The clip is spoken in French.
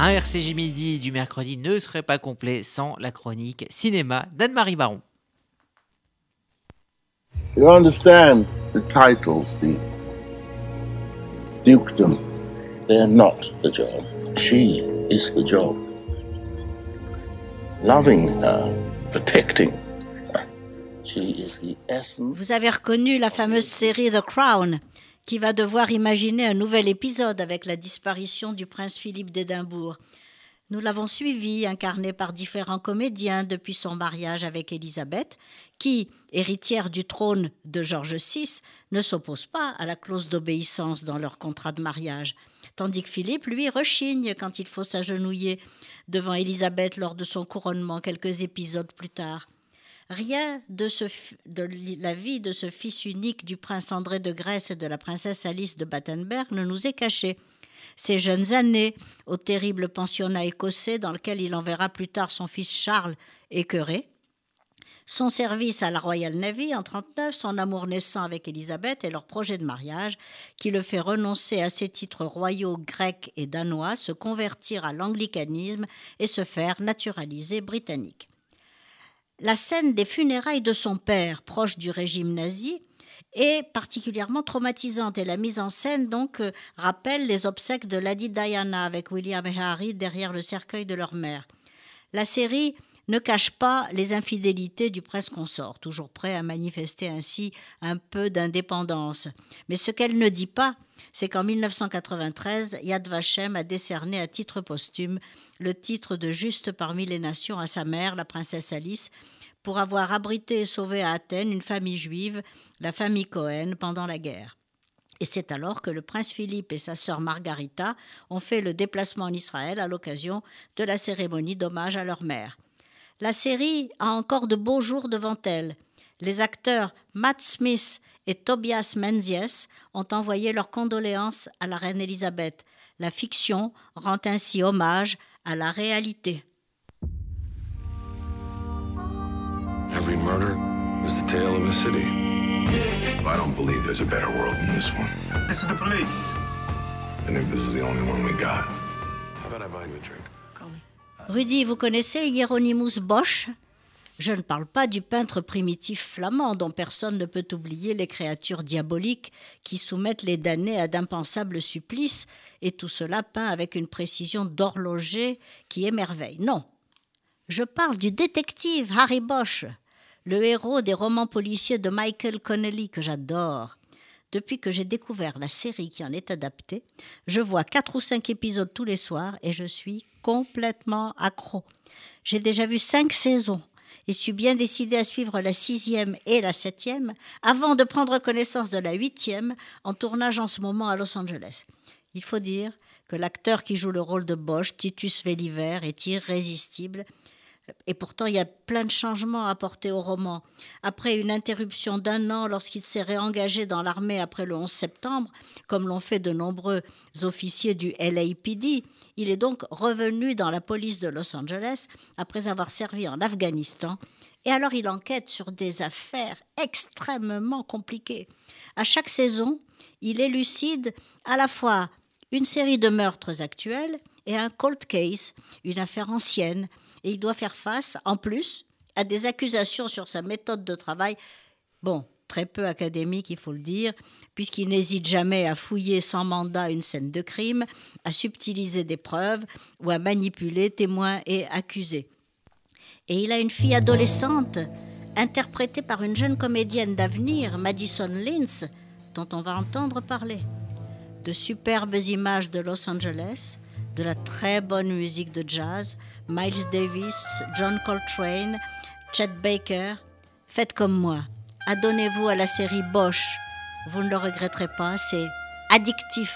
Un RCJ Midi du mercredi ne serait pas complet sans la chronique cinéma d'Anne-Marie Baron. You understand the titles, the dukedom, they're not the job. She is the job. Loving her, protecting her, she is the essence. Vous avez reconnu la fameuse série The Crown qui va devoir imaginer un nouvel épisode avec la disparition du prince Philippe d'Édimbourg. Nous l'avons suivi, incarné par différents comédiens depuis son mariage avec Élisabeth, qui, héritière du trône de George VI, ne s'oppose pas à la clause d'obéissance dans leur contrat de mariage, tandis que Philippe, lui, rechigne quand il faut s'agenouiller devant Élisabeth lors de son couronnement quelques épisodes plus tard. Rien de, la vie de ce fils unique du prince André de Grèce et de la princesse Alice de Battenberg ne nous est caché. Ses jeunes années au terrible pensionnat écossais dans lequel il enverra plus tard son fils Charles écœuré, son service à la Royal Navy en 1939, son amour naissant avec Élisabeth et leur projet de mariage qui le fait renoncer à ses titres royaux grecs et danois, se convertir à l'anglicanisme et se faire naturaliser britannique. La scène des funérailles de son père, proche du régime nazi, est particulièrement traumatisante et la mise en scène donc euh, rappelle les obsèques de Lady Diana avec William et Harry derrière le cercueil de leur mère. La série ne cache pas les infidélités du prince consort, toujours prêt à manifester ainsi un peu d'indépendance. Mais ce qu'elle ne dit pas, c'est qu'en 1993, Yad Vashem a décerné à titre posthume le titre de juste parmi les nations à sa mère, la princesse Alice, pour avoir abrité et sauvé à Athènes une famille juive, la famille Cohen, pendant la guerre. Et c'est alors que le prince Philippe et sa sœur Margarita ont fait le déplacement en Israël à l'occasion de la cérémonie d'hommage à leur mère. La série a encore de beaux jours devant elle. Les acteurs Matt Smith et Tobias Menzies ont envoyé leurs condoléances à la reine Élisabeth. La fiction rend ainsi hommage à la réalité. Every murder is the tale of a city. I don't believe there's a better world than this one. This is the police. And if this is the only one we got, how about I buy you a drink? Rudy, vous connaissez Hieronymus Bosch? Je ne parle pas du peintre primitif flamand dont personne ne peut oublier les créatures diaboliques qui soumettent les damnés à d'impensables supplices, et tout cela peint avec une précision d'horloger qui émerveille. Non, je parle du détective Harry Bosch, le héros des romans policiers de Michael Connelly que j'adore. Depuis que j'ai découvert la série qui en est adaptée, je vois quatre ou cinq épisodes tous les soirs et je suis complètement accro. J'ai déjà vu cinq saisons et suis bien décidé à suivre la sixième et la septième avant de prendre connaissance de la huitième en tournage en ce moment à Los Angeles. Il faut dire que l'acteur qui joue le rôle de Bosch, Titus Welliver, est irrésistible et pourtant, il y a plein de changements apportés au roman. Après une interruption d'un an lorsqu'il s'est réengagé dans l'armée après le 11 septembre, comme l'ont fait de nombreux officiers du LAPD, il est donc revenu dans la police de Los Angeles après avoir servi en Afghanistan. Et alors il enquête sur des affaires extrêmement compliquées. À chaque saison, il élucide à la fois une série de meurtres actuels et un cold case, une affaire ancienne et il doit faire face, en plus, à des accusations sur sa méthode de travail, bon, très peu académique, il faut le dire, puisqu'il n'hésite jamais à fouiller sans mandat une scène de crime, à subtiliser des preuves ou à manipuler témoins et accusés. Et il a une fille adolescente, interprétée par une jeune comédienne d'avenir, Madison Lynch, dont on va entendre parler. De superbes images de Los Angeles, de la très bonne musique de jazz, Miles Davis, John Coltrane, Chet Baker. Faites comme moi. Adonnez-vous à la série Bosch. Vous ne le regretterez pas, c'est addictif.